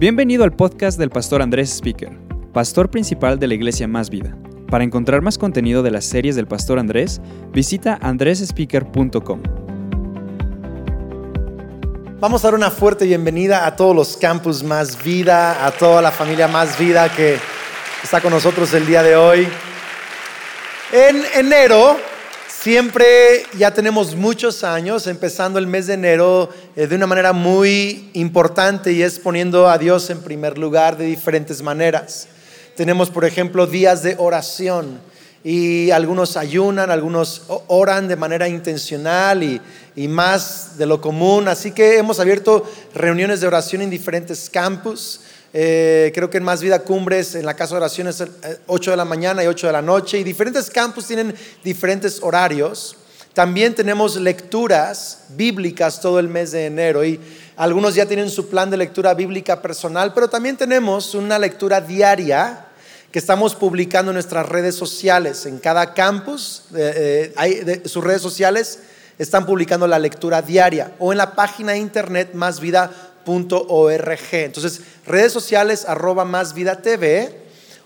Bienvenido al podcast del pastor Andrés Speaker, pastor principal de la iglesia Más Vida. Para encontrar más contenido de las series del pastor Andrés, visita andresspeaker.com. Vamos a dar una fuerte bienvenida a todos los campus Más Vida, a toda la familia Más Vida que está con nosotros el día de hoy. En enero Siempre ya tenemos muchos años empezando el mes de enero eh, de una manera muy importante y es poniendo a Dios en primer lugar de diferentes maneras. Tenemos, por ejemplo, días de oración y algunos ayunan, algunos oran de manera intencional y, y más de lo común. Así que hemos abierto reuniones de oración en diferentes campus. Eh, creo que en Más Vida Cumbres, en la casa de oración es 8 de la mañana y 8 de la noche. Y diferentes campus tienen diferentes horarios. También tenemos lecturas bíblicas todo el mes de enero. Y algunos ya tienen su plan de lectura bíblica personal, pero también tenemos una lectura diaria que estamos publicando en nuestras redes sociales. En cada campus, eh, hay sus redes sociales están publicando la lectura diaria o en la página de internet más vida entonces, redes sociales arroba más vida TV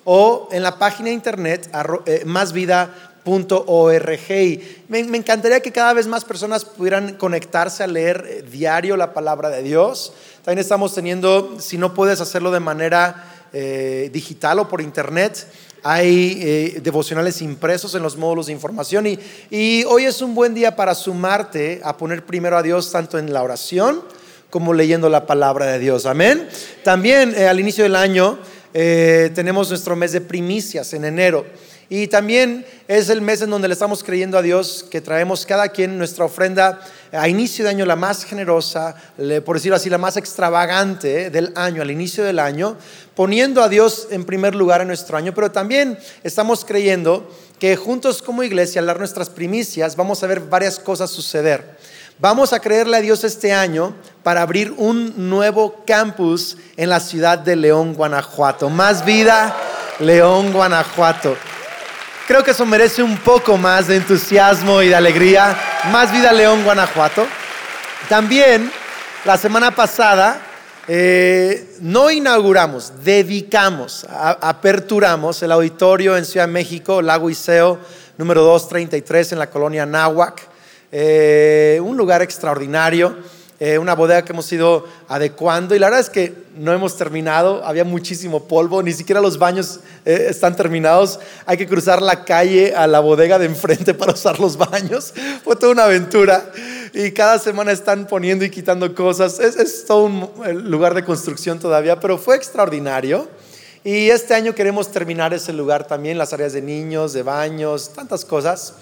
o en la página de internet eh, más vida.org. Y me, encantaría que cada vez más personas pudieran conectarse a leer eh, diario la palabra de Dios. También estamos teniendo, si no puedes hacerlo de manera eh, digital o por internet, hay devocionales impresos en los módulos de información y, y hoy es un buen día para sumarte a poner primero a Dios tanto en la oración, como leyendo la palabra de Dios. Amén. También eh, al inicio del año eh, tenemos nuestro mes de primicias en enero. Y también es el mes en donde le estamos creyendo a Dios que traemos cada quien nuestra ofrenda a inicio de año, la más generosa, por decirlo así, la más extravagante del año, al inicio del año, poniendo a Dios en primer lugar en nuestro año. Pero también estamos creyendo que juntos como iglesia, al dar nuestras primicias, vamos a ver varias cosas suceder. Vamos a creerle a Dios este año para abrir un nuevo campus en la ciudad de León, Guanajuato. Más vida, León, Guanajuato. Creo que eso merece un poco más de entusiasmo y de alegría. Más vida, León, Guanajuato. También, la semana pasada, eh, no inauguramos, dedicamos, aperturamos el auditorio en Ciudad México, Lago Iseo, número 233 en la colonia Náhuac. Eh, un lugar extraordinario, eh, una bodega que hemos ido adecuando y la verdad es que no hemos terminado, había muchísimo polvo, ni siquiera los baños eh, están terminados, hay que cruzar la calle a la bodega de enfrente para usar los baños, fue toda una aventura y cada semana están poniendo y quitando cosas, es, es todo un lugar de construcción todavía, pero fue extraordinario. Y este año queremos terminar ese lugar también, las áreas de niños, de baños, tantas cosas.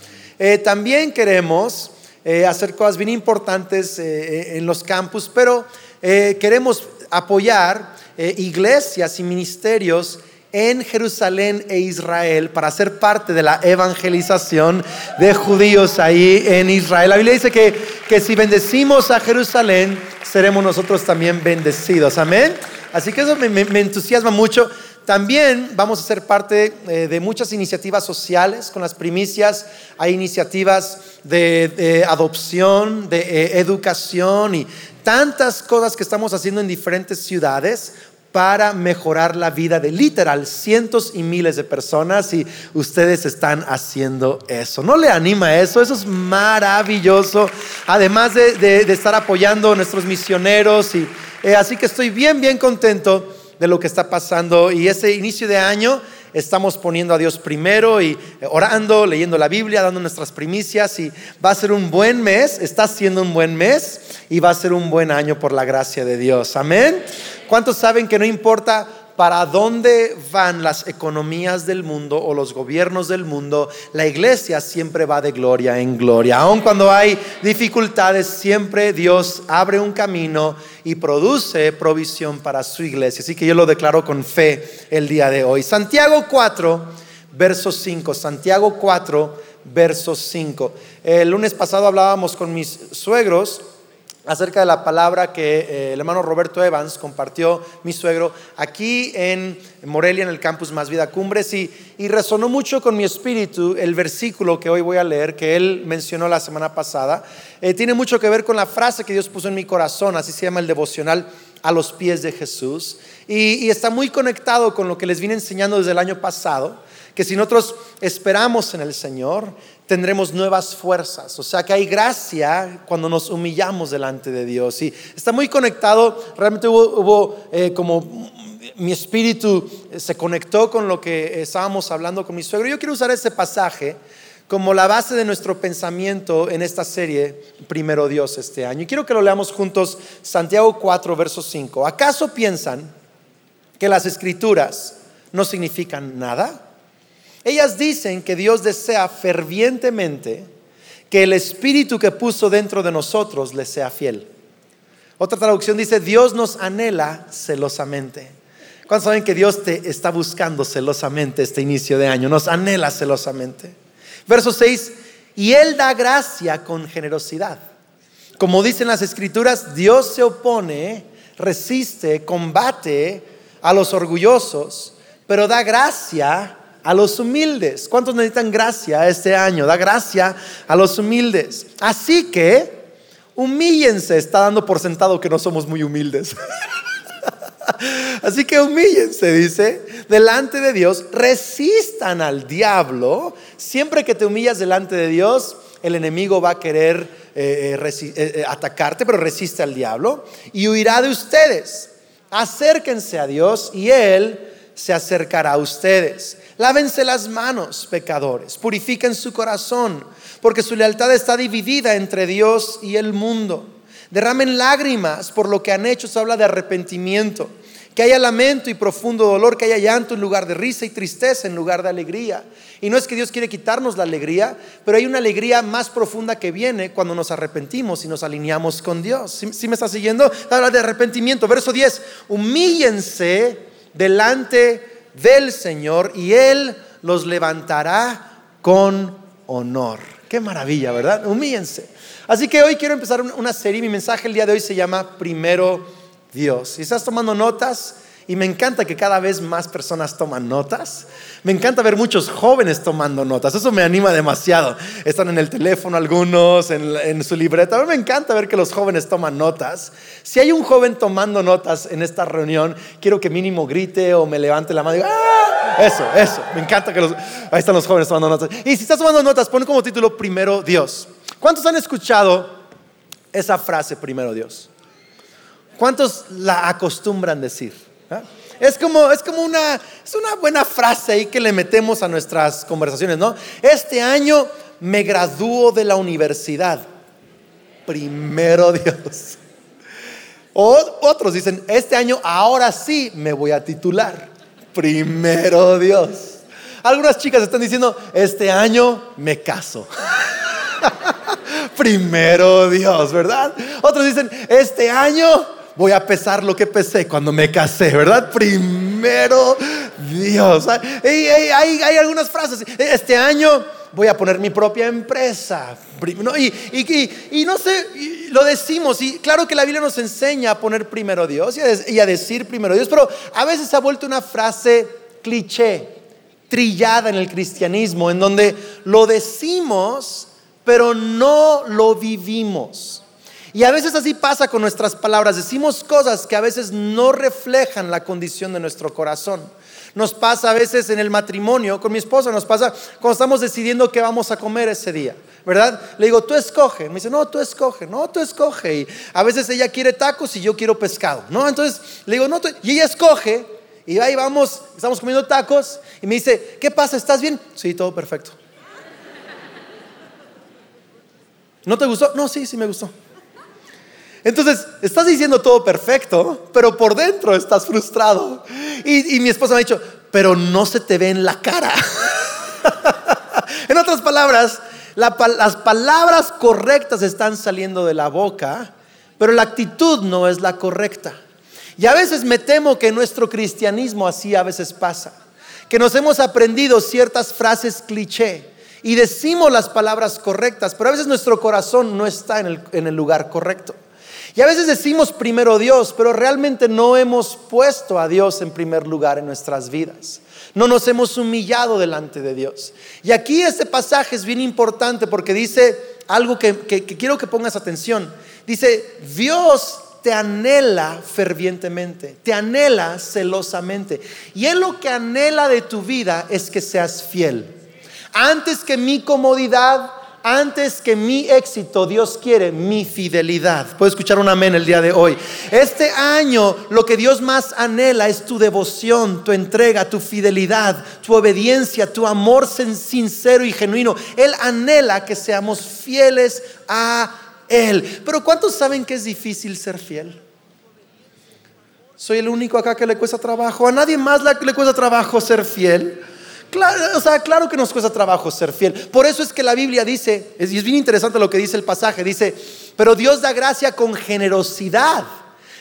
también queremos eh, hacer cosas bien importantes eh, eh, en los campus, pero queremos apoyar iglesias y ministerios en Jerusalén e Israel para ser parte de la evangelización de judíos ahí en Israel. La Biblia dice que, que si bendecimos a Jerusalén, seremos nosotros también bendecidos. Amén. Así que eso me, me entusiasma mucho. También vamos a ser parte eh, de muchas iniciativas sociales con las primicias. Hay iniciativas de, adopción, de eh, educación y tantas cosas que estamos haciendo en diferentes ciudades para mejorar la vida de literal cientos y miles de personas y ustedes están haciendo eso. ¿No le anima eso? Eso es maravilloso. Además de, estar apoyando a nuestros misioneros y eh, así que estoy bien, bien contento de lo que está pasando y ese inicio de año estamos poniendo a Dios primero y orando, leyendo la Biblia, dando nuestras primicias y va a ser un buen mes, está siendo un buen mes y va a ser un buen año por la gracia de Dios. Amén. ¿Cuántos saben que no importa para dónde van las economías del mundo o los gobiernos del mundo, la iglesia siempre va de gloria en gloria. Aun cuando hay dificultades, siempre Dios abre un camino y produce provisión para su iglesia. Así que yo lo declaro con fe el día de hoy. Santiago 4, verso 5. Santiago 4, verso 5. El lunes pasado hablábamos con mis suegros acerca de la palabra que eh, el hermano Roberto Evans compartió, mi suegro, aquí en Morelia, en el campus Más Vida Cumbres, y, y, resonó mucho con mi espíritu el versículo que hoy voy a leer, que él mencionó la semana pasada. Eh, tiene mucho que ver con la frase que Dios puso en mi corazón, así se llama el devocional, a los pies de Jesús, y, y está muy conectado con lo que les vine enseñando desde el año pasado que si nosotros esperamos en el Señor, tendremos nuevas fuerzas. O sea que hay gracia cuando nos humillamos delante de Dios. Y está muy conectado, realmente hubo, eh, como mi espíritu se conectó con lo que estábamos hablando con mi suegro. Yo quiero usar ese pasaje como la base de nuestro pensamiento en esta serie Primero Dios este año. Y quiero que lo leamos juntos, Santiago 4, verso 5. ¿Acaso piensan que las escrituras no significan nada? Ellas dicen que Dios desea fervientemente que el Espíritu que puso dentro de nosotros le sea fiel. Otra traducción dice, Dios nos anhela celosamente. ¿Cuántos saben que Dios te está buscando celosamente este inicio de año? Nos anhela celosamente. Verso 6, y Él da gracia con generosidad. Como dicen las escrituras, Dios se opone, resiste, combate a los orgullosos, pero da gracia a los humildes. ¿Cuántos necesitan gracia este año? Da gracia a los humildes. Así que humíllense. Está dando por sentado que no somos muy humildes. Así que humíllense, dice, delante de Dios, resistan al diablo. Siempre que te humillas delante de Dios, el enemigo va a querer eh, eh, eh, atacarte, pero resiste al diablo y huirá de ustedes. Acérquense a Dios y Él se acercará a ustedes. Lávense las manos, pecadores, purifiquen su corazón, porque su lealtad está dividida entre Dios y el mundo. Derramen lágrimas por lo que han hecho, se habla de arrepentimiento. Que haya lamento y profundo dolor, que haya llanto en lugar de risa y tristeza en lugar de alegría. Y no es que Dios quiere quitarnos la alegría, pero hay una alegría más profunda que viene cuando nos arrepentimos y nos alineamos con Dios. ¿Sí, me está siguiendo? Habla de arrepentimiento. Verso 10, humíllense delante del Señor y Él los levantará con honor. Qué maravilla, ¿verdad? Humíllense. Así que hoy quiero empezar una serie. Mi mensaje el día de hoy se llama Primero Dios. Si estás tomando notas, y me encanta que cada vez más personas toman notas. Me encanta ver muchos jóvenes tomando notas. Eso me anima demasiado. Están en el teléfono algunos, en, su libreta. A mí me encanta ver que los jóvenes toman notas. Si hay un joven tomando notas en esta reunión, quiero que mínimo grite o me levante la mano y diga, ¡Ah! Eso, eso. Me encanta que los... Ahí están los jóvenes tomando notas. Y si estás tomando notas, pon como título Primero Dios. ¿Cuántos han escuchado esa frase, Primero Dios? ¿Cuántos la acostumbran decir? Es como, es como una, es una buena frase ahí que le metemos a nuestras conversaciones, ¿no? Este año me gradúo de la universidad. Primero Dios. O otros dicen, este año ahora sí me voy a titular. Primero Dios. Algunas chicas están diciendo, este año me caso. Primero Dios, ¿verdad? Otros dicen, este año voy a pesar lo que pesé cuando me casé, ¿verdad? Primero Dios. Hay, algunas frases. Este año voy a poner mi propia empresa. Y, no sé, lo decimos, y claro que la Biblia nos enseña a poner primero Dios y a, decir primero Dios, pero a veces ha vuelto una frase cliché, trillada en el cristianismo, en donde lo decimos, pero no lo vivimos. Y a veces así pasa con nuestras palabras. Decimos cosas que a veces no reflejan la condición de nuestro corazón. Nos pasa a veces en el matrimonio, con mi esposa nos pasa cuando estamos decidiendo qué vamos a comer ese día, ¿verdad? Le digo, tú escoge. Me dice, no, tú escoge, no, tú escoge. Y a veces ella quiere tacos y yo quiero pescado, ¿no? Entonces le digo, no, tú... y ella escoge. Y ahí vamos, estamos comiendo tacos y me dice, ¿qué pasa? ¿Estás bien? Sí, todo perfecto. ¿No te gustó? No, sí, sí me gustó. Entonces, estás diciendo todo perfecto, pero por dentro estás frustrado. Y, mi esposa me ha dicho, pero no se te ve en la cara. en otras palabras, las palabras correctas están saliendo de la boca, pero la actitud no es la correcta. Y a veces me temo que nuestro cristianismo así a veces pasa, que nos hemos aprendido ciertas frases cliché y decimos las palabras correctas, pero a veces nuestro corazón no está en el lugar correcto. Y a veces decimos primero Dios, pero realmente no hemos puesto a Dios en primer lugar en nuestras vidas. No nos hemos humillado delante de Dios. Y aquí este pasaje es bien importante porque dice algo que, quiero que pongas atención. Dice, Dios te anhela fervientemente, te anhela celosamente. Y Él lo que anhela de tu vida es que seas fiel. Antes que mi comodidad, antes que mi éxito, Dios quiere mi fidelidad. Puedo escuchar un amén el día de hoy. Este año lo que Dios más anhela es tu devoción, tu entrega, tu fidelidad, tu obediencia, tu amor sincero y genuino. Él anhela que seamos fieles a Él. Pero ¿cuántos saben que es difícil ser fiel? Soy el único acá que le cuesta trabajo. A nadie más le cuesta trabajo ser fiel. Claro, o sea, claro que nos cuesta trabajo ser fiel. Por eso es que la Biblia dice, y es bien interesante lo que dice el pasaje, dice, pero Dios da gracia con generosidad.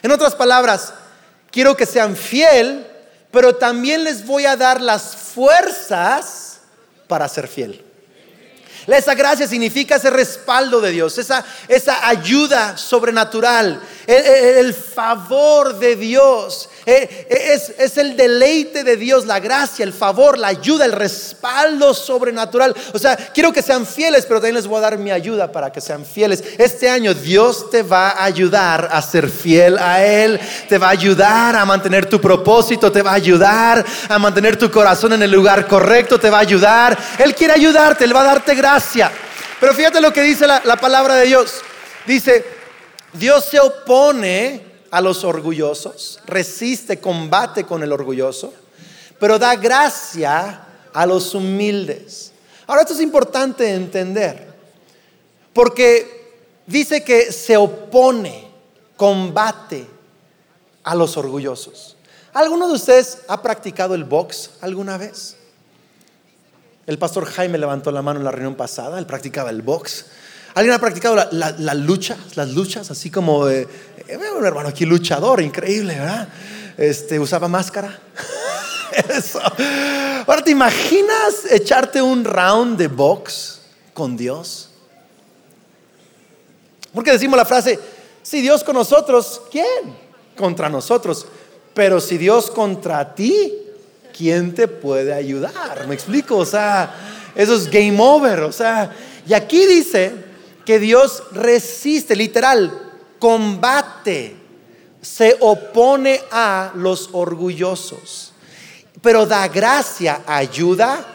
En otras palabras, quiero que sean fiel, pero también les voy a dar las fuerzas para ser fiel. Esa gracia significa ese respaldo de Dios, esa, esa ayuda sobrenatural, el, favor de Dios, es, es, el deleite de Dios, la gracia, el favor, la ayuda, el respaldo sobrenatural. O sea, quiero que sean fieles, pero también les voy a dar mi ayuda para que sean fieles. Este año Dios te va a ayudar a ser fiel a Él, te va a ayudar a mantener tu propósito, te va a ayudar a mantener tu corazón en el lugar correcto, te va a ayudar. Él quiere ayudarte, Él va a darte gracia. Pero fíjate lo que dice la, la palabra de Dios. Dice, Dios se opone a los orgullosos, resiste, combate con el orgulloso, pero da gracia a los humildes. Ahora esto es importante entender, porque dice que se opone, combate a los orgullosos. ¿Alguno de ustedes ha practicado el box alguna vez? El pastor Jaime levantó la mano en la reunión pasada, él practicaba el box. ¿Alguien ha practicado la, lucha? Las luchas, así como de, eh, un hermano aquí luchador, increíble, ¿verdad? Este, usaba máscara. Eso. Ahora, ¿te imaginas echarte un round de box con Dios? Porque decimos la frase, si Dios con nosotros, ¿quién? Contra nosotros. Pero si Dios contra ti, ¿quién te puede ayudar? ¿Me explico? O sea, eso es game over. O sea, y aquí dice que Dios resiste, literal, combate, se opone a los orgullosos, pero da gracia, ayuda,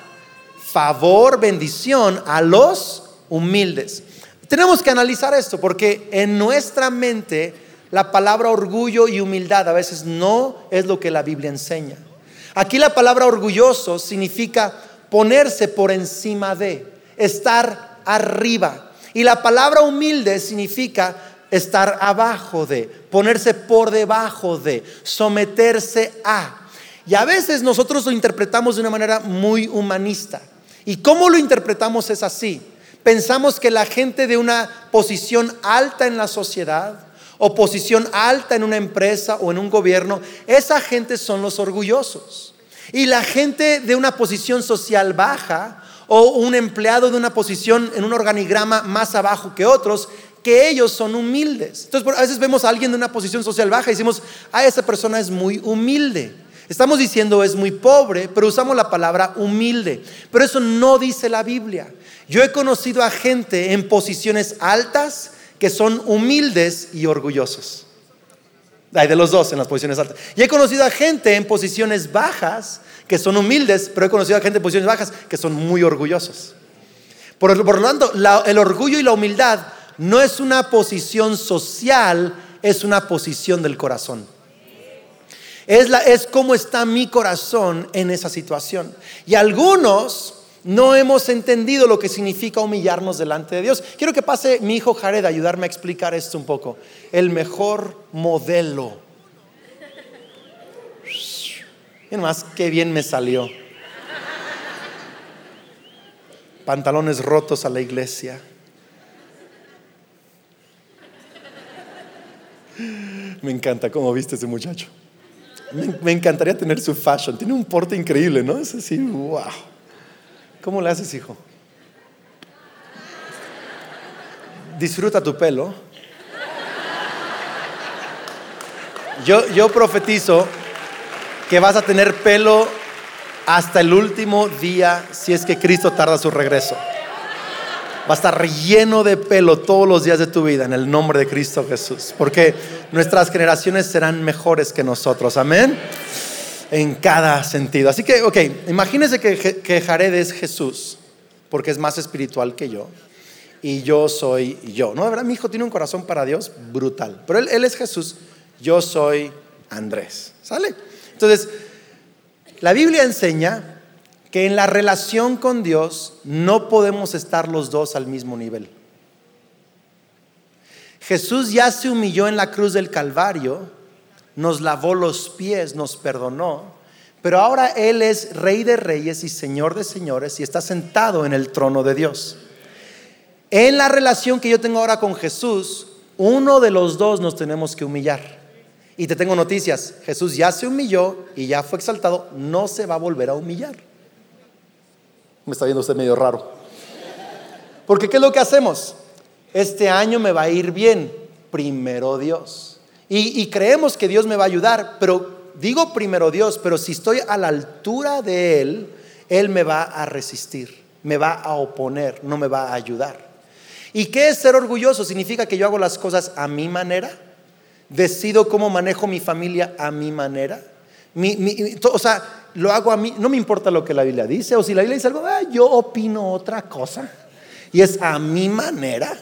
favor, bendición a los humildes. Tenemos que analizar esto porque en nuestra mente la palabra orgullo y humildad a veces no es lo que la Biblia enseña. Aquí la palabra orgulloso significa ponerse por encima de, estar arriba. Y la palabra humilde significa estar abajo de, ponerse por debajo de, someterse a. Y a veces nosotros lo interpretamos de una manera muy humanista. ¿Y cómo lo interpretamos es así? Pensamos que la gente de una posición alta en la sociedad o posición alta en una empresa o en un gobierno, esa gente son los orgullosos. Y la gente de una posición social baja o un empleado de una posición en un organigrama más abajo que otros, que ellos son humildes. Entonces, a veces vemos a alguien de una posición social baja y decimos, ah, esa persona es muy humilde. Estamos diciendo es muy pobre, pero usamos la palabra humilde. Pero eso no dice la Biblia. Yo he conocido a gente en posiciones altas que son humildes y orgullosos. Hay de los dos en las posiciones altas. Y he conocido a gente en posiciones bajas que son humildes, pero he conocido a gente en posiciones bajas que son muy orgullosos. Por, lo tanto, el orgullo y la humildad no es una posición social, es una posición del corazón. Es, la, es cómo está mi corazón en esa situación. Y algunos no hemos entendido lo que significa humillarnos delante de Dios. Quiero que pase mi hijo Jared a ayudarme a explicar esto un poco. El mejor modelo Y más, qué bien me salió. Pantalones rotos a la iglesia. Me encanta cómo viste ese muchacho. Me, encantaría tener su fashion. Tiene un porte increíble, ¿no? Es así, wow. ¿Cómo le haces, hijo? Disfruta tu pelo. Yo, yo profetizo que vas a tener pelo hasta el último día si es que Cristo tarda su regreso. Va a estar lleno de pelo todos los días de tu vida en el nombre de Cristo Jesús. Porque nuestras generaciones serán mejores que nosotros. Amén. En cada sentido. Así que, ok, imagínense que, que Jared es Jesús, porque es más espiritual que yo. Y yo soy yo. ¿No? Mi hijo tiene un corazón para Dios brutal. Pero él, él es Jesús. Yo soy Andrés. ¿Sale? Entonces, la Biblia enseña que en la relación con Dios no podemos estar los dos al mismo nivel. Jesús ya se humilló en la cruz del Calvario, nos lavó los pies, nos perdonó, pero ahora Él es Rey de Reyes y Señor de Señores y está sentado en el trono de Dios. En la relación que yo tengo ahora con Jesús, uno de los dos nos tenemos que humillar. Y te tengo noticias, Jesús ya se humilló y ya fue exaltado, no se va a volver a humillar. Me está viendo usted medio raro. Porque ¿qué es lo que hacemos? Este año me va a ir bien. Primero Dios. Y, creemos que Dios me va a ayudar, pero digo primero Dios, pero si estoy a la altura de Él, Él me va a resistir, me va a oponer, no me va a ayudar. ¿Y qué es ser orgulloso? Significa que yo hago las cosas a mi manera, decido cómo manejo mi familia a mi manera. o sea, lo hago a mí, no me importa lo que la Biblia dice, o si la Biblia dice algo, ah, yo opino otra cosa. Y es a mi manera.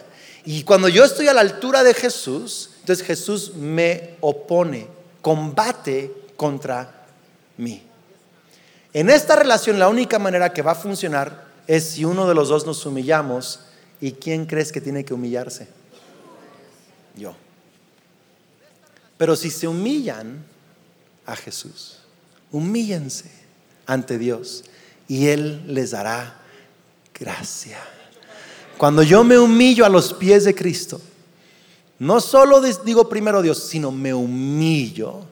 Y cuando yo estoy a la altura de Jesús, entonces Jesús me opone, combate contra mí. En esta relación la única manera que va a funcionar es si uno de los dos nos humillamos. ¿Y quién crees que tiene que humillarse? Yo. Pero si se humillan a Jesús, humíllense ante Dios y Él les dará gracia. Cuando yo me humillo a los pies de Cristo, no solo digo primero Dios, sino me humillo,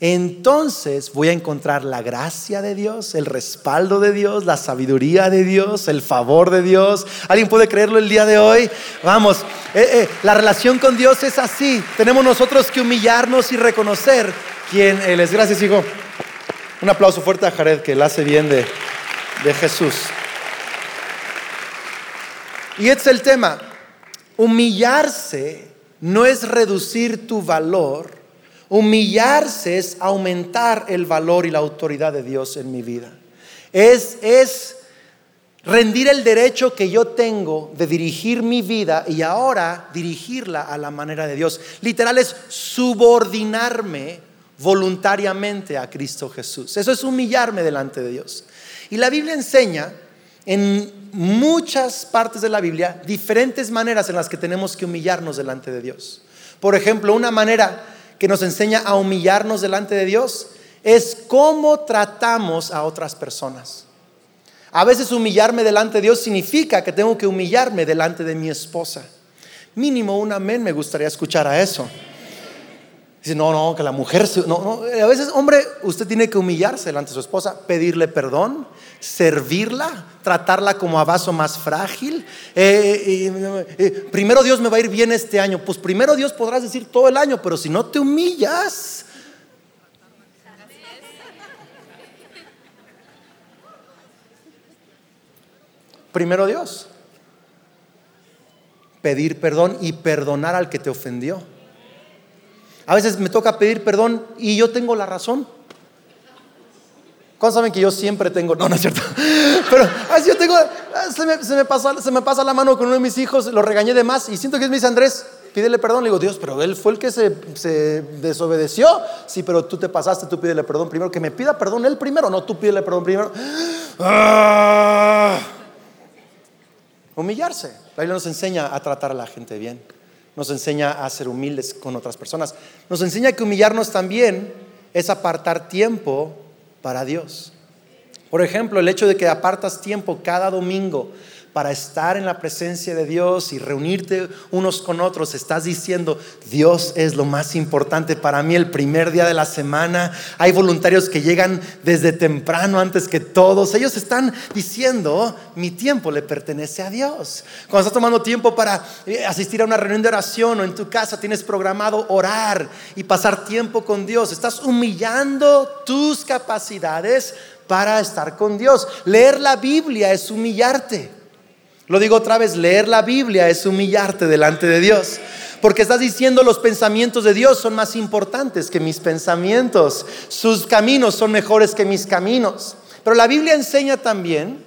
entonces voy a encontrar la gracia de Dios, el respaldo de Dios, la sabiduría de Dios, el favor de Dios. ¿Alguien puede creerlo el día de hoy? Vamos, eh, eh, la relación con Dios es así. Tenemos nosotros que humillarnos y reconocer quién Él es. Gracias, hijo. Un aplauso fuerte a Jared que le hace bien de, de Jesús. Y este es el tema. Humillarse no es reducir tu valor. Humillarse es aumentar el valor y la autoridad de Dios en mi vida. Es, es rendir el derecho que yo tengo de dirigir mi vida y ahora dirigirla a la manera de Dios. Literal es subordinarme voluntariamente a Cristo Jesús. Eso es humillarme delante de Dios. Y la Biblia enseña en muchas partes de la Biblia diferentes maneras en las que tenemos que humillarnos delante de Dios. Por ejemplo, una manera que nos enseña a humillarnos delante de Dios es cómo tratamos a otras personas. A veces humillarme delante de Dios significa que tengo que humillarme delante de mi esposa. Mínimo un amén me gustaría escuchar a eso. Dice, no, no, que la mujer, no, no. A veces, hombre, usted tiene que humillarse delante de su esposa, pedirle perdón, servirla, tratarla como a vaso más frágil. Eh, eh, eh, primero Dios me va a ir bien este año. Pues primero Dios podrás decir todo el año, pero si no te humillas. Primero Dios. Pedir perdón y perdonar al que te ofendió. A veces me toca pedir perdón y yo tengo la razón. ¿Cuántos saben que yo siempre tengo? No, no es cierto. Pero así yo tengo, se me, se, me pasa, se me pasa la mano con uno de mis hijos, lo regañé de más y siento que es mi Andrés, pídele perdón. Le digo, Dios, pero él fue el que se, se, desobedeció. Sí, pero tú te pasaste, tú pídele perdón primero. Que me pida perdón él primero, no tú pídele perdón primero. Ah. Humillarse. La Biblia nos enseña a tratar a la gente bien nos enseña a ser humildes con otras personas. Nos enseña que humillarnos también es apartar tiempo para Dios. Por ejemplo, el hecho de que apartas tiempo cada domingo para estar en la presencia de Dios y reunirte unos con otros, estás diciendo, Dios es lo más importante para mí el primer día de la semana. Hay voluntarios que llegan desde temprano antes que todos. Ellos están diciendo, mi tiempo le pertenece a Dios. Cuando estás tomando tiempo para eh, asistir a una reunión de oración o en tu casa tienes programado orar y pasar tiempo con Dios, estás humillando tus capacidades para estar con Dios. Leer la Biblia es humillarte. Lo digo otra vez, leer la Biblia es humillarte delante de Dios. Porque estás diciendo los pensamientos de Dios son más importantes que mis pensamientos. Sus caminos son mejores que mis caminos. Pero la Biblia enseña también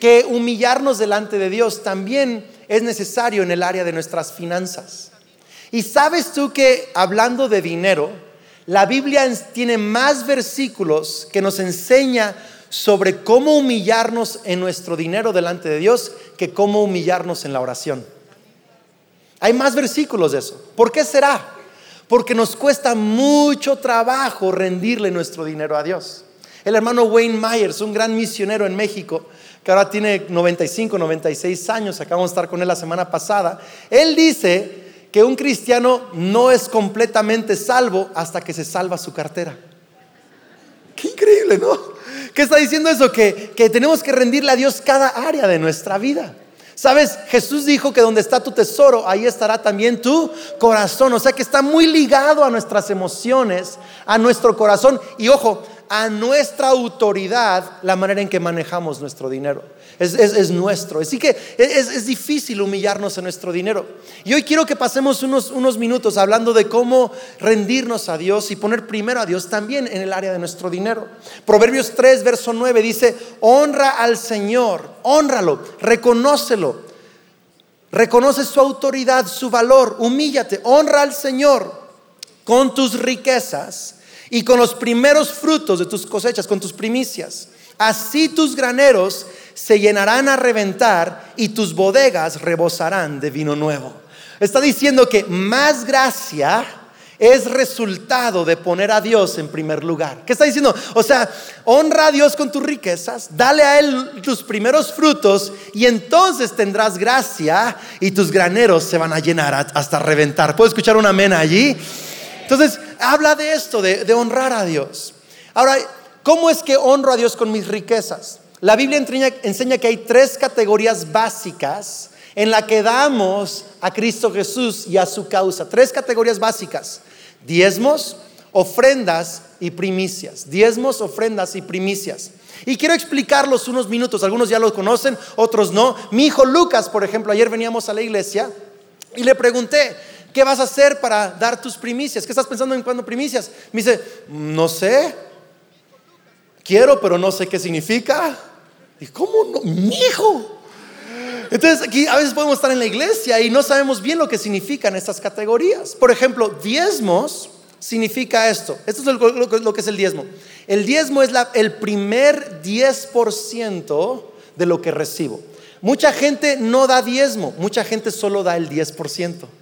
que humillarnos delante de Dios también es necesario en el área de nuestras finanzas. Y sabes tú que hablando de dinero, la Biblia tiene más versículos que nos enseña sobre cómo humillarnos en nuestro dinero delante de Dios que cómo humillarnos en la oración. Hay más versículos de eso. ¿Por qué será? Porque nos cuesta mucho trabajo rendirle nuestro dinero a Dios. El hermano Wayne Myers, un gran misionero en México, que ahora tiene 95, 96 años, acabamos de estar con él la semana pasada, él dice que un cristiano no es completamente salvo hasta que se salva su cartera. Qué increíble, ¿no? ¿Qué está diciendo eso? Que, que tenemos que rendirle a Dios cada área de nuestra vida. Sabes, Jesús dijo que donde está tu tesoro, ahí estará también tu corazón. O sea que está muy ligado a nuestras emociones, a nuestro corazón. Y ojo, a nuestra autoridad la manera en que manejamos nuestro dinero. Es, nuestro. Así que es, difícil humillarnos en nuestro dinero. Y hoy quiero que pasemos unos, unos minutos hablando de cómo rendirnos a Dios y poner primero a Dios también en el área de nuestro dinero. Proverbios 3, verso 9 dice, honra al Señor, honralo, reconócelo. Reconoce su autoridad, su valor, humíllate, honra al Señor con tus riquezas y con los primeros frutos de tus cosechas, con tus primicias. Así tus graneros se llenarán a reventar y tus bodegas rebosarán de vino nuevo. Está diciendo que más gracia es resultado de poner a Dios en primer lugar. ¿Qué está diciendo? O sea, honra a Dios con tus riquezas, dale a Él tus primeros frutos y entonces tendrás gracia y tus graneros se van a llenar hasta reventar. ¿Puedo escuchar un amén allí? Entonces, habla de esto, de, honrar a Dios. Ahora, ¿cómo es que honro a Dios con mis riquezas? La Biblia enseña, que hay tres categorías básicas en la que damos a Cristo Jesús y a su causa. Tres categorías básicas. Diezmos, ofrendas y primicias. Diezmos, ofrendas y primicias. Y quiero explicarlos unos minutos. Algunos ya lo conocen, otros no. Mi hijo Lucas, por ejemplo, ayer veníamos a la iglesia y le pregunté, ¿Qué vas a hacer para dar tus primicias? ¿Qué estás pensando en cuando primicias? Me dice, no sé. Quiero, pero no sé qué significa. ¿Y cómo no? Mi hijo. Entonces aquí a veces podemos estar en la iglesia y no sabemos bien lo que significan estas categorías. Por ejemplo, diezmos significa esto. Esto es lo, que es el diezmo. El diezmo es el primer 10% de lo que recibo. Mucha gente no da diezmo, mucha gente solo da el 10%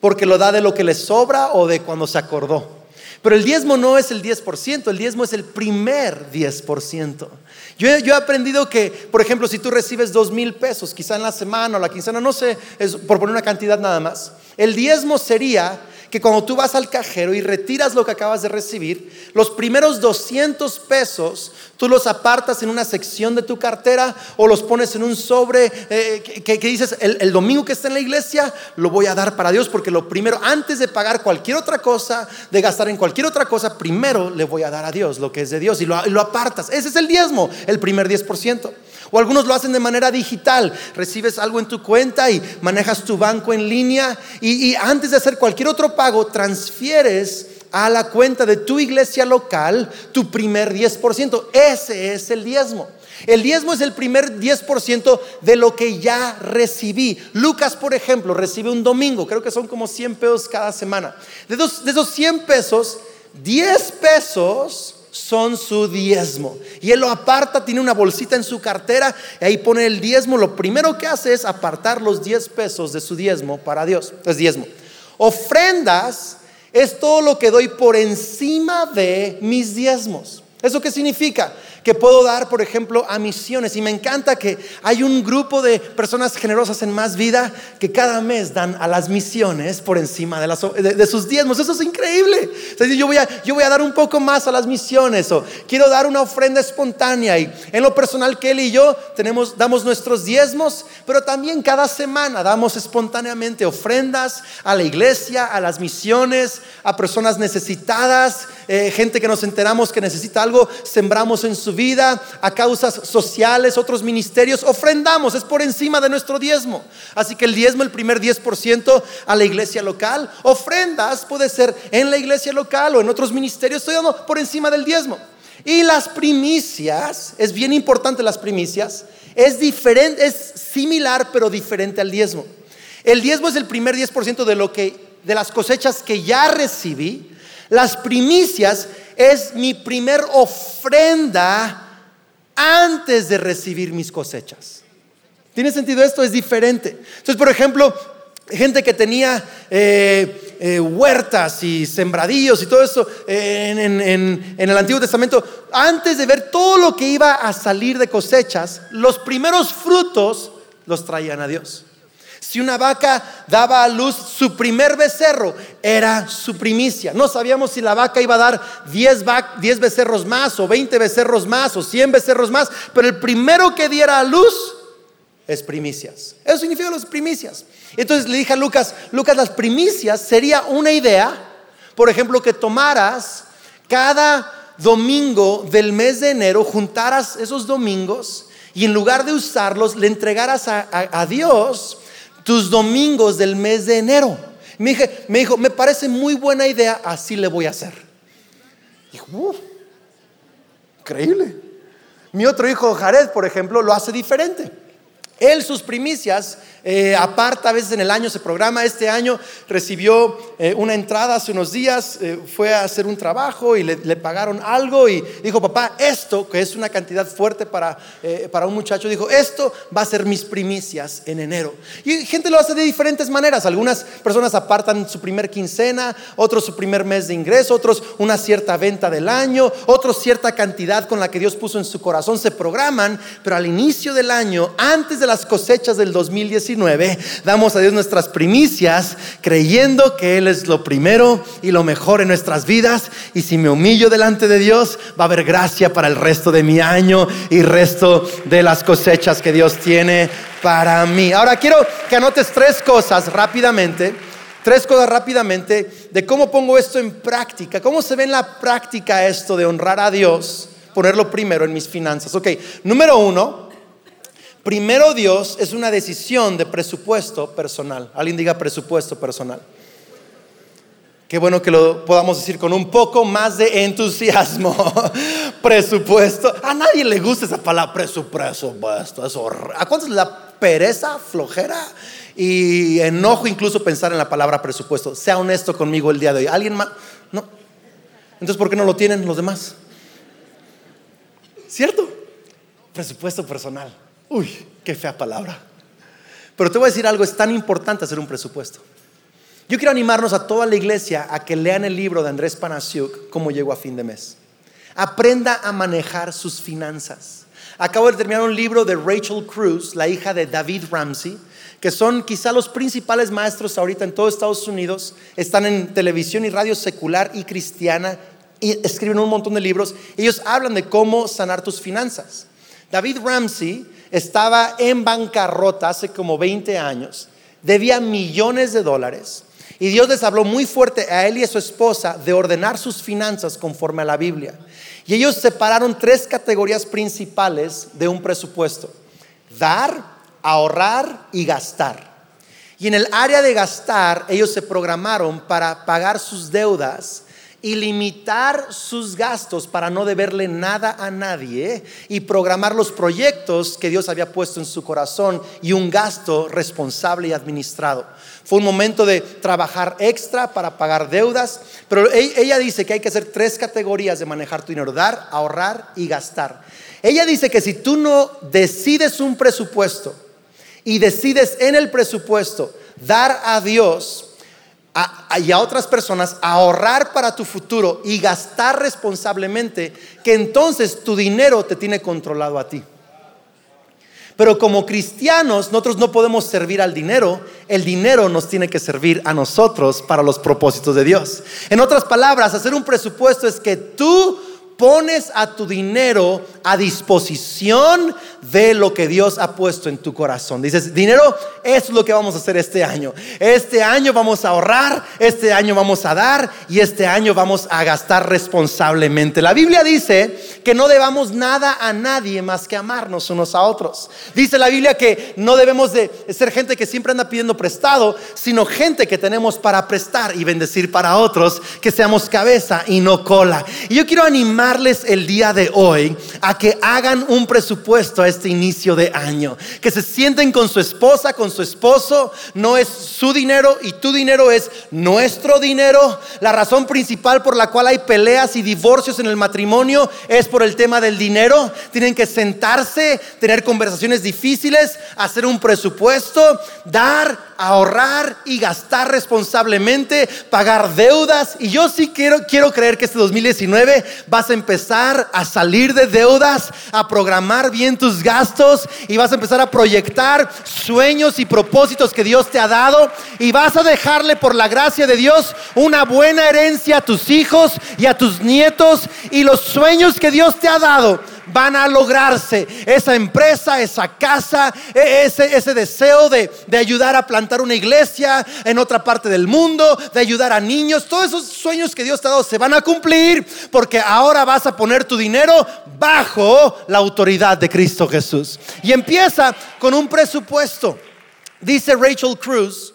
porque lo da de lo que le sobra o de cuando se acordó. Pero el diezmo no es el 10%, el diezmo es el primer 10%. Yo, he aprendido que, por ejemplo, si tú recibes dos mil pesos, quizá en la semana o la quincena, no sé, es por poner una cantidad nada más, el diezmo sería que cuando tú vas al cajero y retiras lo que acabas de recibir, los primeros 200 pesos tú los apartas en una sección de tu cartera o los pones en un sobre eh, que, dices, el, domingo que está en la iglesia lo voy a dar para Dios porque lo primero, antes de pagar cualquier otra cosa, de gastar en cualquier otra cosa, primero le voy a dar a Dios lo que es de Dios y lo, lo apartas. Ese es el diezmo, el primer 10%. O algunos lo hacen de manera digital. Recibes algo en tu cuenta y manejas tu banco en línea y, antes de hacer cualquier otro pago, transfieres a la cuenta de tu iglesia local tu primer 10%. Ese es el diezmo. El diezmo es el primer 10% de lo que ya recibí. Lucas, por ejemplo, recibe un domingo, creo que son como 100 pesos cada semana. De, de esos 100 pesos, 10 pesos son su diezmo. Y él lo aparta, tiene una bolsita en su cartera, y ahí pone el diezmo. Lo primero que hace es apartar los 10 pesos de su diezmo para Dios. Es diezmo. Ofrendas es todo lo que doy por encima de mis diezmos. ¿Eso qué significa? Que puedo dar, por ejemplo, a misiones. Y me encanta que hay un grupo de personas generosas en más vida que cada mes dan a las misiones por encima de, sus diezmos. Eso es increíble. yo, voy a, yo voy a dar un poco más a las misiones o quiero dar una ofrenda espontánea. Y en lo personal, Kelly y yo tenemos, damos nuestros diezmos, pero también cada semana damos espontáneamente ofrendas a la iglesia, a las misiones, a personas necesitadas, eh, gente que nos enteramos que necesita algo, sembramos en su vida, a causas sociales, otros ministerios, ofrendamos, es por encima de nuestro diezmo. Así que el diezmo, el primer 10% a la iglesia local, ofrendas puede ser en la iglesia local o en otros ministerios, estoy dando por encima del diezmo. Y las primicias, es bien importante las primicias, es diferente, es similar pero diferente al diezmo. El diezmo es el primer 10% de lo que de las cosechas que ya recibí. Las primicias es mi primer ofrenda antes de recibir mis cosechas. ¿Tiene sentido esto? Es diferente. Entonces, por ejemplo, gente que tenía eh, eh, huertas y sembradíos y todo eso en, en, el Antiguo Testamento, antes de ver todo lo que iba a salir de cosechas, los primeros frutos los traían a Dios. Si una vaca daba a luz su primer becerro, era su primicia. No sabíamos si la vaca iba a dar 10, becerros más, o 20 becerros más, o 100 becerros más, pero el primero que diera a luz es primicias. Eso significa las primicias. Entonces le dije a Lucas, Lucas, las primicias sería una idea, por ejemplo, que tomaras cada domingo del mes de enero, juntaras esos domingos y en lugar de usarlos, le entregaras a Dios tus domingos del mes de enero. Me, me dijo, me parece muy buena idea, así le voy a hacer. Dijo, increíble. Mi otro hijo, Jared, por ejemplo, lo hace diferente. Él sus primicias eh, aparta a veces en el año se programa. Este año recibió eh, una entrada hace unos días, eh, fue a hacer un trabajo y le, pagaron algo y dijo, papá, esto, que es una cantidad fuerte para, para un muchacho, dijo, esto va a ser mis primicias en enero. Y gente lo hace de diferentes maneras. Algunas personas apartan su primer quincena, otros su primer mes de ingreso, otros una cierta venta del año, otros cierta cantidad con la que Dios puso en su corazón, se programan, pero al inicio del año, antes de las cosechas del 2019, damos a Dios nuestras primicias creyendo que Él es lo primero y lo mejor en nuestras vidas. Y si me humillo delante de Dios, va a haber gracia para el resto de mi año y resto de las cosechas que Dios tiene para mí. Ahora quiero que anotes tres cosas rápidamente. Tres cosas rápidamente de cómo pongo esto en práctica, cómo se ve en la práctica esto de honrar a Dios, ponerlo primero en mis finanzas. Ok, número uno, Primero Dios es una decisión de presupuesto personal. Alguien diga presupuesto personal. Qué bueno que lo podamos decir con un poco más de entusiasmo. presupuesto. A nadie le gusta esa palabra presupuesto. ¿A cuántos le da pereza, flojera y enojo incluso pensar en la palabra presupuesto? Sea honesto conmigo el día de hoy. ¿Alguien más? No. Entonces, ¿por qué no lo tienen los demás? ¿Cierto? Presupuesto personal. Uy, qué fea palabra. Pero te voy a decir algo, es tan importante hacer un presupuesto. Yo quiero animarnos a toda la iglesia a que lean el libro de Andrés Panasiuk, Cómo llegó a fin de mes. Aprenda a manejar sus finanzas. Acabo de terminar un libro de Rachel Cruz, la hija de David Ramsey, que son quizá los principales maestros ahorita en todo Estados Unidos. Están en televisión y radio secular y cristiana y escriben un montón de libros. Ellos hablan de cómo sanar tus finanzas. David Ramsey estaba en bancarrota hace como 20 años, debía millones de dólares y Dios les habló muy fuerte a él y a su esposa de ordenar sus finanzas conforme a la Biblia. Y ellos separaron tres categorías principales de un presupuesto. Dar, ahorrar y gastar. Y en el área de gastar, ellos se programaron para pagar sus deudas y limitar sus gastos para no deberle nada a nadie y programar los proyectos que Dios había puesto en su corazón y un gasto responsable y administrado. Fue un momento de trabajar extra para pagar deudas, pero e-, ella dice que hay que hacer tres categorías de manejar tu dinero, dar, ahorrar y gastar. Ella dice que si tú no decides un presupuesto y decides en el presupuesto dar a Dios, y a otras personas ahorrar para tu futuro y gastar responsablemente, que entonces tu dinero te tiene controlado a ti. Pero como cristianos, nosotros no podemos servir al dinero, el dinero nos tiene que servir a nosotros para los propósitos de Dios. En otras palabras, hacer un presupuesto es que tú pones a tu dinero a disposición de lo que Dios ha puesto en tu corazón. Dices, dinero, es lo que vamos a hacer este año. Este año vamos a ahorrar, este año vamos a dar y este año vamos a gastar responsablemente. La Biblia dice que no debamos nada a nadie más que amarnos unos a otros. Dice la Biblia que no debemos de ser gente que siempre anda pidiendo prestado, sino gente que tenemos para prestar y bendecir para otros, que seamos cabeza y no cola. Y yo quiero animar el día de hoy a que hagan un presupuesto a este inicio de año. Que se sienten con su esposa, con su esposo. No es su dinero y tu dinero es nuestro dinero. La razón principal por la cual hay peleas y divorcios en el matrimonio es por el tema del dinero. Tienen que sentarse, tener conversaciones difíciles, hacer un presupuesto, dar ahorrar y gastar responsablemente, pagar deudas. Y yo sí quiero, quiero creer que este 2019 vas a empezar a salir de deudas, a programar bien tus gastos y vas a empezar a proyectar sueños y propósitos que Dios te ha dado y vas a dejarle por la gracia de Dios una buena herencia a tus hijos y a tus nietos y los sueños que Dios te ha dado van a lograrse. Esa empresa, esa casa, e, ese, ese deseo de, de ayudar a plantar una iglesia en otra parte del mundo, de ayudar a niños, todos esos sueños que Dios te ha dado se van a cumplir porque ahora vas a poner tu dinero bajo la autoridad de Cristo Jesús. Y empieza con un presupuesto. Dice Rachel Cruz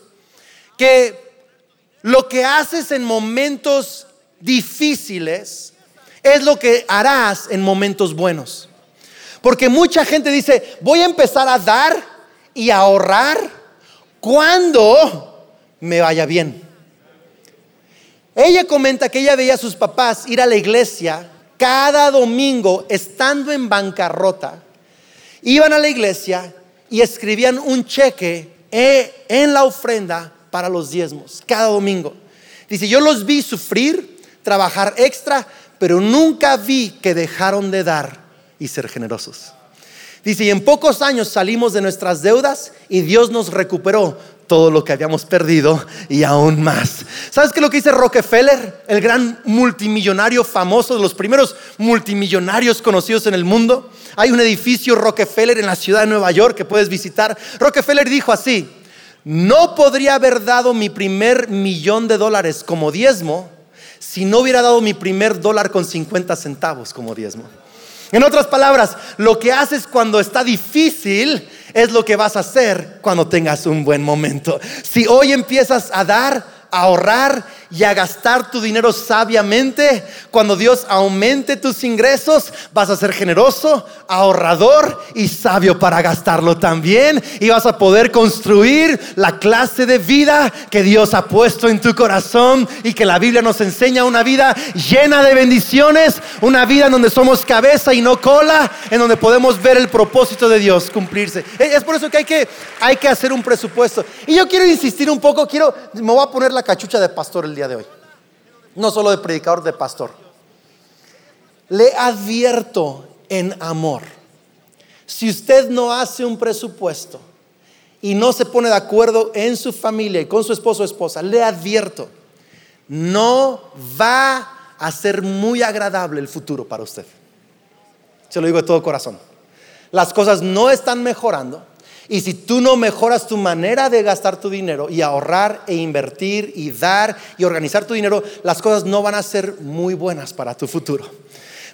que lo que haces en momentos difíciles es lo que harás en momentos buenos. Porque mucha gente dice, voy a empezar a dar y a ahorrar cuando me vaya bien. Ella comenta que ella veía a sus papás ir a la iglesia cada domingo estando en bancarrota. Iban a la iglesia y escribían un cheque eh, en la ofrenda para los diezmos cada domingo. Dice, yo los vi sufrir, trabajar extra, pero nunca vi que dejaron de dar y ser generosos. Dice, y en pocos años salimos de nuestras deudas y Dios nos recuperó todo lo que habíamos perdido y aún más. ¿Sabes qué es lo que dice Rockefeller, el gran multimillonario famoso de los primeros multimillonarios conocidos en el mundo? Hay un edificio Rockefeller en la ciudad de Nueva York que puedes visitar. Rockefeller dijo así, no podría haber dado mi primer millón de dólares como diezmo si no hubiera dado mi primer dólar con 50 centavos como diezmo. En otras palabras, lo que haces cuando está difícil es lo que vas a hacer cuando tengas un buen momento. Si hoy empiezas a dar, ahorrar y a gastar tu dinero sabiamente. Cuando Dios aumente tus ingresos, vas a ser generoso, ahorrador y sabio para gastarlo también. Y vas a poder construir la clase de vida que Dios ha puesto en tu corazón y que la Biblia nos enseña una vida llena de bendiciones, una vida en donde somos cabeza y no cola, en donde podemos ver el propósito de Dios cumplirse. Es por eso que hay que, hay que hacer un presupuesto. Y yo quiero insistir un poco, quiero, me voy a poner la cachucha de pastor el día de hoy. No solo de predicador, de pastor. Le advierto en amor. Si usted no hace un presupuesto y no se pone de acuerdo en su familia y con su esposo o esposa, le advierto, no va a ser muy agradable el futuro para usted. Se lo digo de todo corazón. Las cosas no están mejorando y si tú no mejoras tu manera de gastar tu dinero y ahorrar e invertir y dar y organizar tu dinero, las cosas no van a ser muy buenas para tu futuro.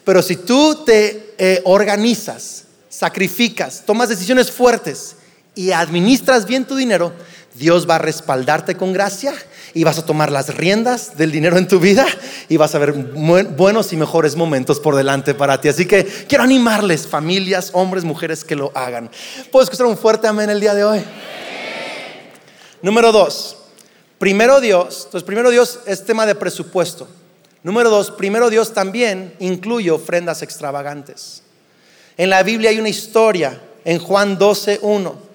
Pero si tú te eh, organizas, sacrificas, tomas decisiones fuertes y administras bien tu dinero, Dios va a respaldarte con gracia y vas a tomar las riendas del dinero en tu vida y vas a ver buenos y mejores momentos por delante para ti. Así que quiero animarles, familias, hombres, mujeres, que lo hagan. ¿Puedo escuchar un fuerte amén el día de hoy? Número dos, primero Dios, entonces primero Dios es tema de presupuesto. Número dos, primero Dios también incluye ofrendas extravagantes. En la Biblia hay una historia en Juan 12, 1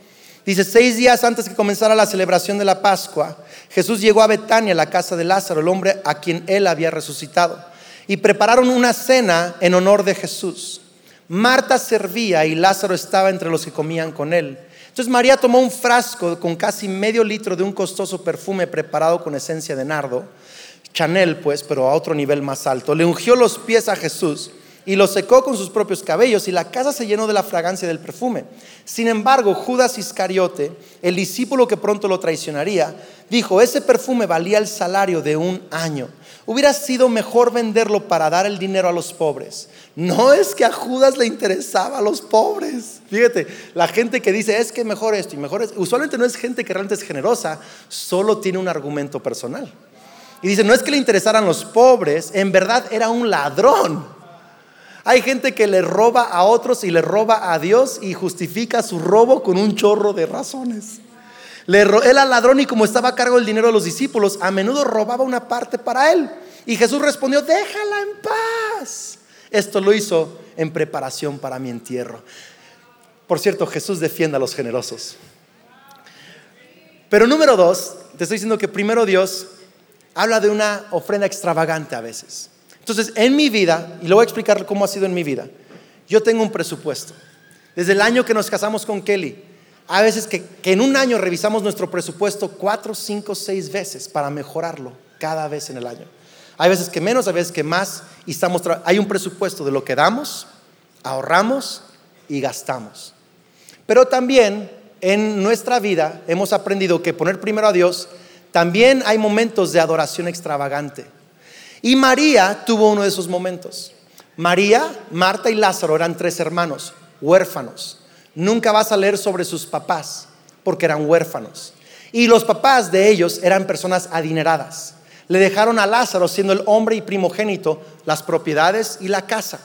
Dice, seis días antes que comenzara la celebración de la Pascua, Jesús llegó a Betania, la casa de Lázaro, el hombre a quien él había resucitado, y prepararon una cena en honor de Jesús. Marta servía y Lázaro estaba entre los que comían con él. Entonces María tomó un frasco con casi medio litro de un costoso perfume preparado con esencia de nardo, Chanel pues, pero a otro nivel más alto. Le ungió los pies a Jesús y lo secó con sus propios cabellos y la casa se llenó de la fragancia del perfume. Sin embargo, Judas Iscariote, el discípulo que pronto lo traicionaría, dijo, ese perfume valía el salario de un año. Hubiera sido mejor venderlo para dar el dinero a los pobres. No es que a Judas le interesaba a los pobres. Fíjate, la gente que dice es que mejor esto y mejor esto, usualmente no es gente que realmente es generosa, solo tiene un argumento personal. Y dice, no es que le interesaran los pobres, en verdad era un ladrón. Hay gente que le roba a otros y le roba a Dios y justifica su robo con un chorro de razones. Él era ladrón y como estaba a cargo del dinero de los discípulos, a menudo robaba una parte para él. Y Jesús respondió, déjala en paz. Esto lo hizo en preparación para mi entierro. Por cierto, Jesús defiende a los generosos. Pero número dos, te estoy diciendo que primero Dios habla de una ofrenda extravagante a veces. Entonces, en mi vida, y le voy a explicar cómo ha sido en mi vida, yo tengo un presupuesto. Desde el año que nos casamos con Kelly, a veces que, en un año revisamos nuestro presupuesto cuatro, cinco, seis veces para mejorarlo cada vez en el año. Hay veces que menos, hay veces que más, y estamos hay un presupuesto de lo que damos, ahorramos y gastamos. Pero también en nuestra vida hemos aprendido que poner primero a Dios, también hay momentos de adoración extravagante. Y María tuvo uno de esos momentos. María, Marta y Lázaro eran tres hermanos, huérfanos. Nunca vas a leer sobre sus papás, porque eran huérfanos. Y los papás de ellos eran personas adineradas. Le dejaron a Lázaro, siendo el hombre y primogénito, las propiedades y la casa.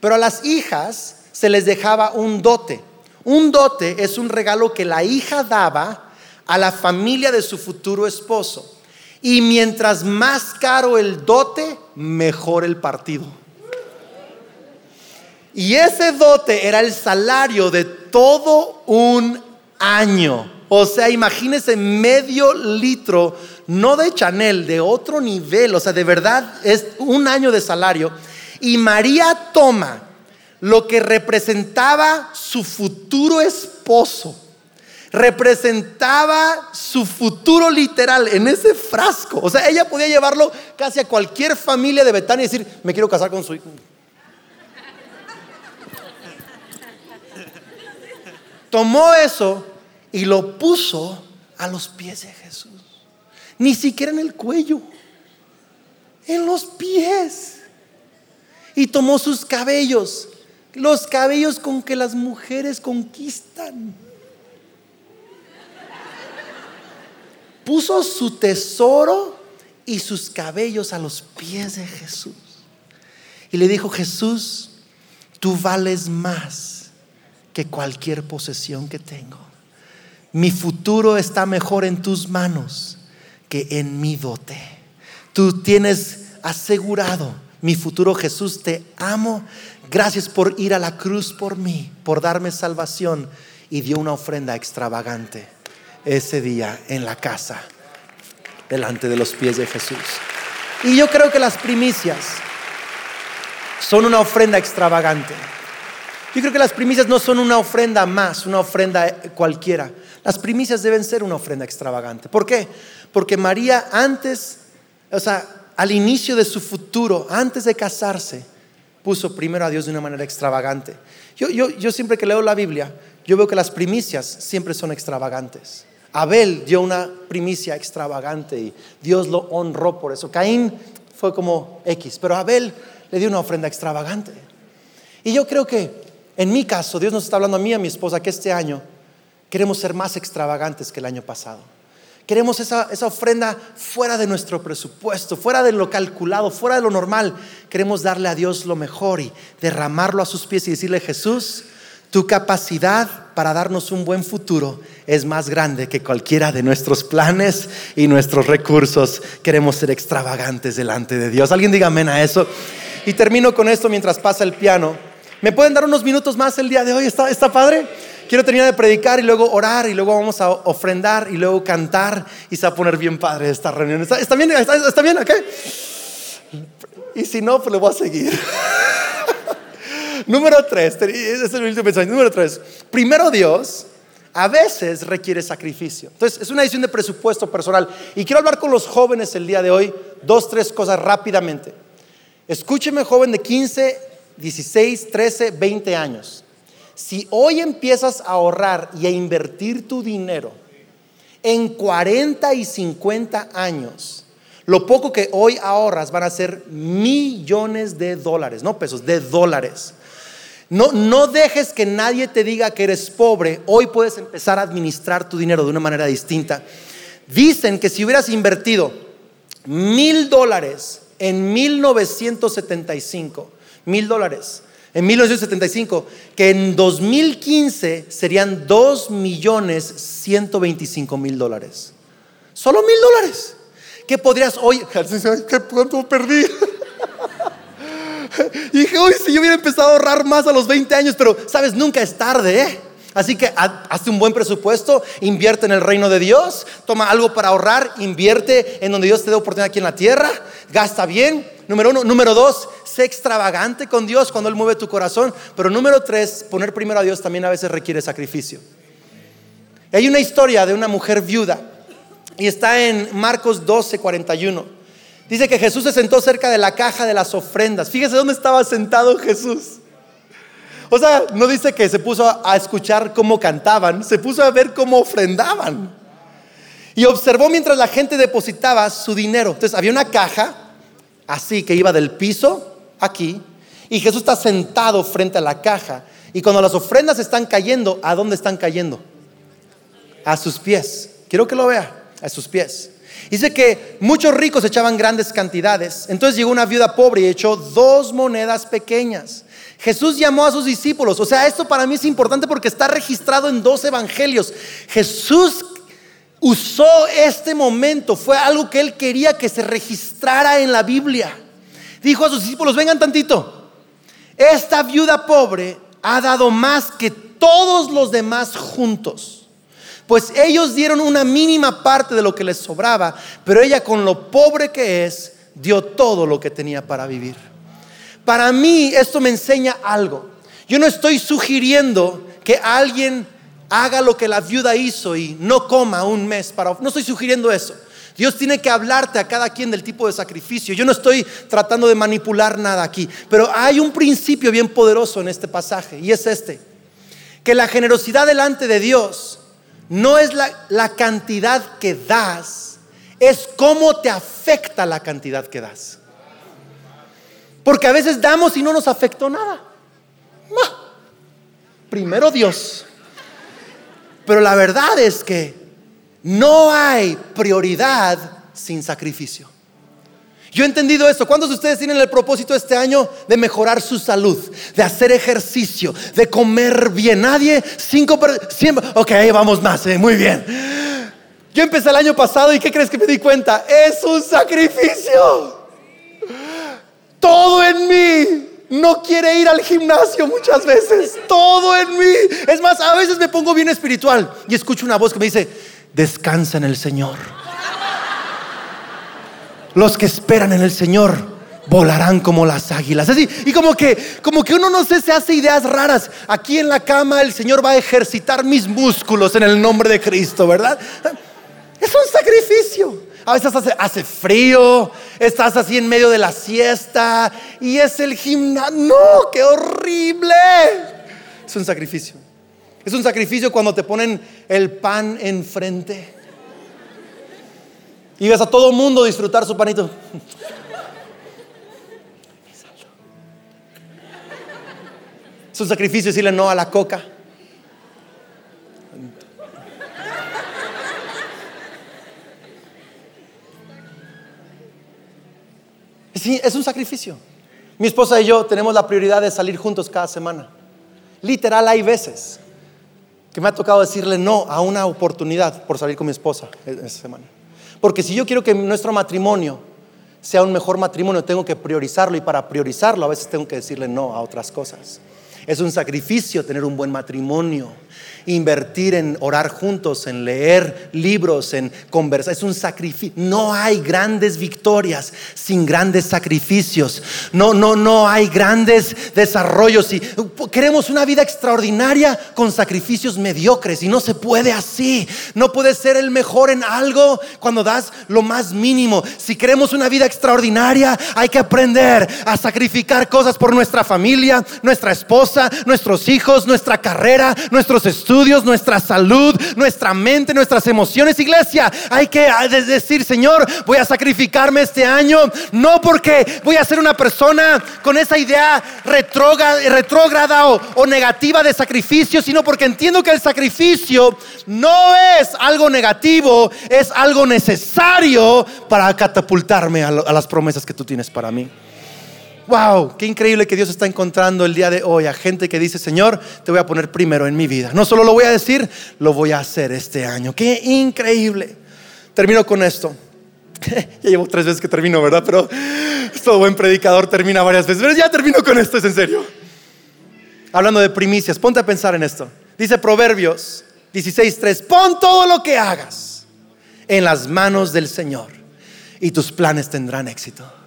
Pero a las hijas se les dejaba un dote. Un dote es un regalo que la hija daba a la familia de su futuro esposo. Y mientras más caro el dote, mejor el partido. Y ese dote era el salario de todo un año. O sea, imagínese medio litro, no de Chanel, de otro nivel. O sea, de verdad es un año de salario. Y María toma lo que representaba su futuro esposo representaba su futuro literal en ese frasco. O sea, ella podía llevarlo casi a cualquier familia de Betania y decir, me quiero casar con su hijo. Tomó eso y lo puso a los pies de Jesús. Ni siquiera en el cuello, en los pies. Y tomó sus cabellos, los cabellos con que las mujeres conquistan puso su tesoro y sus cabellos a los pies de Jesús. Y le dijo, Jesús, tú vales más que cualquier posesión que tengo. Mi futuro está mejor en tus manos que en mi dote. Tú tienes asegurado mi futuro. Jesús, te amo. Gracias por ir a la cruz por mí, por darme salvación. Y dio una ofrenda extravagante ese día en la casa, delante de los pies de Jesús. Y yo creo que las primicias son una ofrenda extravagante. Yo creo que las primicias no son una ofrenda más, una ofrenda cualquiera. Las primicias deben ser una ofrenda extravagante. ¿Por qué? Porque María antes, o sea, al inicio de su futuro, antes de casarse, puso primero a Dios de una manera extravagante. Yo, yo, yo siempre que leo la Biblia, yo veo que las primicias siempre son extravagantes. Abel dio una primicia extravagante y Dios lo honró por eso. Caín fue como X, pero Abel le dio una ofrenda extravagante. Y yo creo que en mi caso, Dios nos está hablando a mí y a mi esposa que este año queremos ser más extravagantes que el año pasado. Queremos esa, esa, ofrenda fuera de nuestro presupuesto, fuera de lo calculado, fuera de lo normal. Queremos darle a Dios lo mejor y derramarlo a sus pies y decirle, Jesús, tu capacidad para darnos un buen futuro es más grande que cualquiera de nuestros planes y nuestros recursos. Queremos ser extravagantes delante de Dios. Alguien diga amén a eso. Y termino con esto mientras pasa el piano. ¿Me pueden dar unos minutos más el día de hoy? ¿Está, está padre? quiero terminar de predicar y luego orar y luego vamos a ofrendar y luego cantar y se va a poner bien padre esta reunión. ¿Está, bien? ¿Está, bien? ¿Ok? Y si no, pues le voy a seguir. Número tres, este es el último mensaje. Número tres, primero Dios a veces requiere sacrificio. Entonces, es una decisión de presupuesto personal. Y quiero hablar con los jóvenes el día de hoy, dos, tres cosas rápidamente. Escúcheme, joven de 15, 16, 13, 20 años. Si hoy empiezas a ahorrar y a invertir tu dinero en 40 y 50 años, lo poco que hoy ahorras van a ser millones de dólares, no pesos, de dólares. No, no dejes que nadie te diga que eres pobre. Hoy puedes empezar a administrar tu dinero de una manera distinta. Dicen que si hubieras invertido mil dólares en 1975, mil dólares en 1975, que en 2015 serían 2 millones 125 mil dólares. Solo mil dólares. ¿Qué podrías hoy? ¿Qué pronto perdí? Y dije, uy, si yo hubiera empezado a ahorrar más a los 20 años, pero sabes, nunca es tarde, ¿eh? Así que hazte un buen presupuesto, invierte en el reino de Dios, toma algo para ahorrar, invierte en donde Dios te dé oportunidad aquí en la tierra, gasta bien. Número uno. Número dos, sé extravagante con Dios cuando Él mueve tu corazón. Pero número tres, poner primero a Dios también a veces requiere sacrificio. Hay una historia de una mujer viuda y está en Marcos 12, 41. Dice que Jesús se sentó cerca de la caja de las ofrendas. Fíjese dónde estaba sentado Jesús. O sea, no dice que se puso a escuchar cómo cantaban, se puso a ver cómo ofrendaban. Y observó mientras la gente depositaba su dinero. Entonces había una caja así que iba del piso aquí y Jesús está sentado frente a la caja. Y cuando las ofrendas están cayendo, ¿a dónde están cayendo? A sus pies. Quiero que lo vea, a sus pies. Dice que muchos ricos echaban grandes cantidades. Entonces llegó una viuda pobre y echó dos monedas pequeñas. Jesús llamó a sus discípulos. O sea, esto para mí es importante porque está registrado en dos evangelios. Jesús usó este momento. Fue algo que él quería que se registrara en la Biblia. Dijo a sus discípulos, vengan tantito. Esta viuda pobre ha dado más que todos los demás juntos. Pues ellos dieron una mínima parte de lo que les sobraba, pero ella con lo pobre que es, dio todo lo que tenía para vivir. Para mí esto me enseña algo. Yo no estoy sugiriendo que alguien haga lo que la viuda hizo y no coma un mes para... No estoy sugiriendo eso. Dios tiene que hablarte a cada quien del tipo de sacrificio. Yo no estoy tratando de manipular nada aquí, pero hay un principio bien poderoso en este pasaje y es este. Que la generosidad delante de Dios no es la, cantidad que das, es cómo te afecta la cantidad que das. Porque a veces damos y no nos afectó nada. Primero Dios. Pero la verdad es que no hay prioridad sin sacrificio. Yo he entendido esto. ¿Cuántos de ustedes tienen el propósito este año de mejorar su salud, de hacer ejercicio, de comer bien? Nadie, cinco, siempre. Ok, vamos más, eh, muy bien. Yo empecé el año pasado y ¿qué crees que me di cuenta? Es un sacrificio. Todo en mí no quiere ir al gimnasio muchas veces. Todo en mí. Es más, a veces me pongo bien espiritual y escucho una voz que me dice, descansa en el Señor. Los que esperan en el Señor volarán como las águilas. Así, y como que, como que uno no sé, se hace ideas raras. Aquí en la cama el Señor va a ejercitar mis músculos en el nombre de Cristo, ¿verdad? Es un sacrificio. A veces hace, hace frío, estás así en medio de la siesta y es el gimnasio. No, qué horrible. Es un sacrificio. Es un sacrificio cuando te ponen el pan enfrente y ves a todo mundo disfrutar su panito. Es un sacrificio decirle no a la coca. Sí, es un sacrificio. Mi esposa y yo tenemos la prioridad de salir juntos cada semana. Literal, hay veces que me ha tocado decirle no a una oportunidad por salir con mi esposa esa semana. Porque si yo quiero que nuestro matrimonio sea un mejor matrimonio, tengo que priorizarlo y para priorizarlo a veces tengo que decirle no a otras cosas. Es un sacrificio tener un buen matrimonio invertir en orar juntos, en leer libros, en conversar. Es un sacrificio. No hay grandes victorias sin grandes sacrificios. No, no, no hay grandes desarrollos. Y queremos una vida extraordinaria con sacrificios mediocres y no se puede así. No puedes ser el mejor en algo cuando das lo más mínimo. Si queremos una vida extraordinaria, hay que aprender a sacrificar cosas por nuestra familia, nuestra esposa, nuestros hijos, nuestra carrera, nuestros estudios estudios, nuestra salud, nuestra mente, nuestras emociones. Iglesia, hay que ah, decir, Señor, voy a sacrificarme este año, no porque voy a ser una persona con esa idea retrógrada o, o negativa de sacrificio, sino porque entiendo que el sacrificio no es algo negativo, es algo necesario para catapultarme a las promesas que tú tienes para mí. Wow, qué increíble que Dios está encontrando el día de hoy a gente que dice, Señor, te voy a poner primero en mi vida. No solo lo voy a decir, lo voy a hacer este año. Qué increíble. Termino con esto. ya llevo tres veces que termino, ¿verdad? Pero todo buen predicador termina varias veces. Pero ya termino con esto, es en serio. Hablando de primicias, ponte a pensar en esto. Dice Proverbios 16.3, pon todo lo que hagas en las manos del Señor y tus planes tendrán éxito.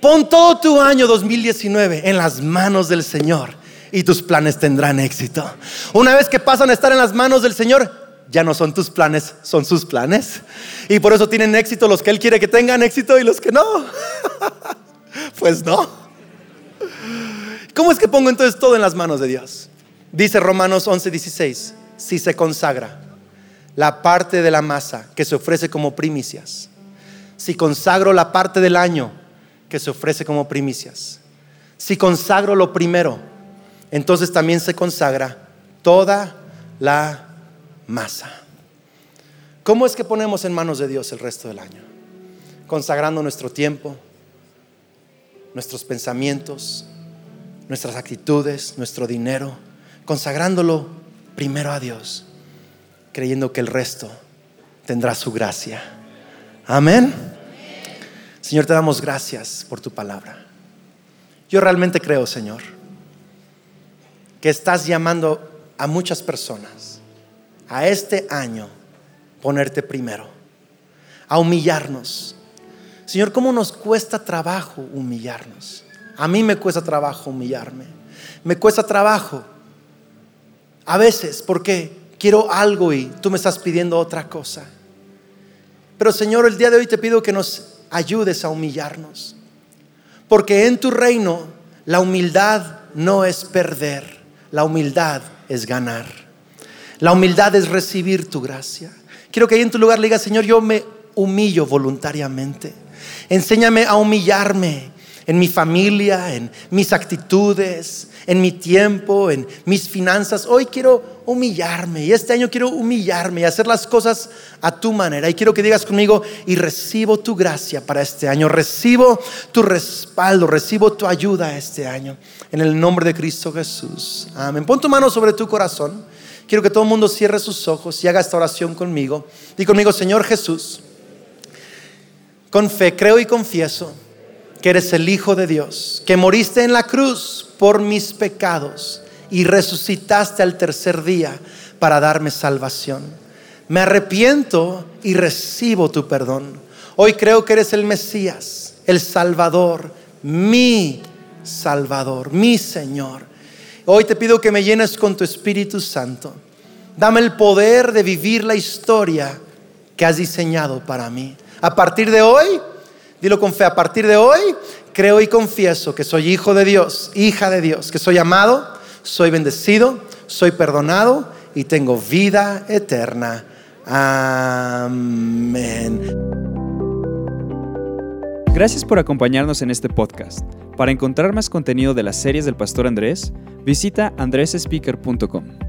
Pon todo tu año 2019 en las manos del Señor y tus planes tendrán éxito. Una vez que pasan a estar en las manos del Señor, ya no son tus planes, son sus planes. Y por eso tienen éxito los que Él quiere que tengan éxito y los que no. pues no. ¿Cómo es que pongo entonces todo en las manos de Dios? Dice Romanos 11:16, si se consagra la parte de la masa que se ofrece como primicias, si consagro la parte del año que se ofrece como primicias. Si consagro lo primero, entonces también se consagra toda la masa. ¿Cómo es que ponemos en manos de Dios el resto del año? Consagrando nuestro tiempo, nuestros pensamientos, nuestras actitudes, nuestro dinero, consagrándolo primero a Dios, creyendo que el resto tendrá su gracia. Amén. Señor, te damos gracias por tu palabra. Yo realmente creo, Señor, que estás llamando a muchas personas a este año ponerte primero, a humillarnos. Señor, ¿cómo nos cuesta trabajo humillarnos? A mí me cuesta trabajo humillarme. Me cuesta trabajo. A veces, porque quiero algo y tú me estás pidiendo otra cosa. Pero Señor, el día de hoy te pido que nos ayudes a humillarnos. Porque en tu reino la humildad no es perder, la humildad es ganar. La humildad es recibir tu gracia. Quiero que ahí en tu lugar le digas, Señor, yo me humillo voluntariamente. Enséñame a humillarme en mi familia, en mis actitudes, en mi tiempo, en mis finanzas. Hoy quiero humillarme y este año quiero humillarme y hacer las cosas a tu manera. Y quiero que digas conmigo, y recibo tu gracia para este año, recibo tu respaldo, recibo tu ayuda este año. En el nombre de Cristo Jesús. Amén. Pon tu mano sobre tu corazón. Quiero que todo el mundo cierre sus ojos y haga esta oración conmigo. Di conmigo, Señor Jesús, con fe creo y confieso que eres el Hijo de Dios, que moriste en la cruz por mis pecados y resucitaste al tercer día para darme salvación. Me arrepiento y recibo tu perdón. Hoy creo que eres el Mesías, el Salvador, mi Salvador, mi Señor. Hoy te pido que me llenes con tu Espíritu Santo. Dame el poder de vivir la historia que has diseñado para mí. A partir de hoy, Dilo con fe, a partir de hoy creo y confieso que soy hijo de Dios, hija de Dios, que soy amado, soy bendecido, soy perdonado y tengo vida eterna. Amén. Gracias por acompañarnos en este podcast. Para encontrar más contenido de las series del Pastor Andrés, visita andresespeaker.com.